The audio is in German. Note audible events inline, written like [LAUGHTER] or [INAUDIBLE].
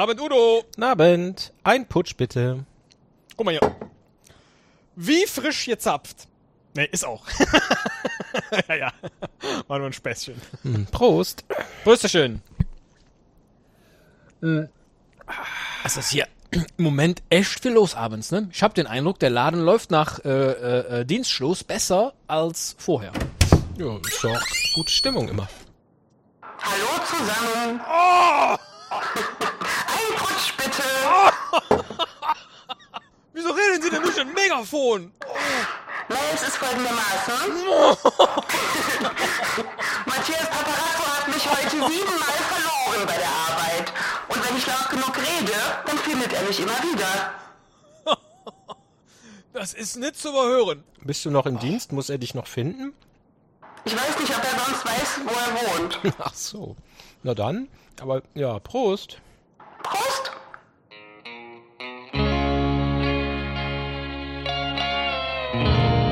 Nabend, Udo. Nabend. Ein Putsch bitte. Guck mal hier. Wie frisch gezapft. Nee, ist auch. [LAUGHS] [LAUGHS] ja, ja. War nur ein Späßchen. Hm, Prost. Prösterchen. Es ist hier im Moment echt viel los abends, ne? Ich habe den Eindruck, der Laden läuft nach äh, äh, äh, Dienstschluss besser als vorher. Ja, ist doch gute Stimmung immer. Hallo zusammen. Oh! Ein Putsch bitte. [LAUGHS] Wieso reden Sie denn durch ein Megafon? Na, es ist folgendermaßen. [LAUGHS] [LAUGHS] Matthias Paparazzo hat mich heute siebenmal verloren bei der Arbeit. Und wenn ich laut genug rede, dann findet er mich immer wieder. [LAUGHS] Das ist nicht zu überhören. Bist du noch im Dienst? Muss er dich noch finden? Ich weiß nicht, ob er sonst weiß, wo er wohnt. Ach so. Na dann. Aber ja, Prost. Prost. Musik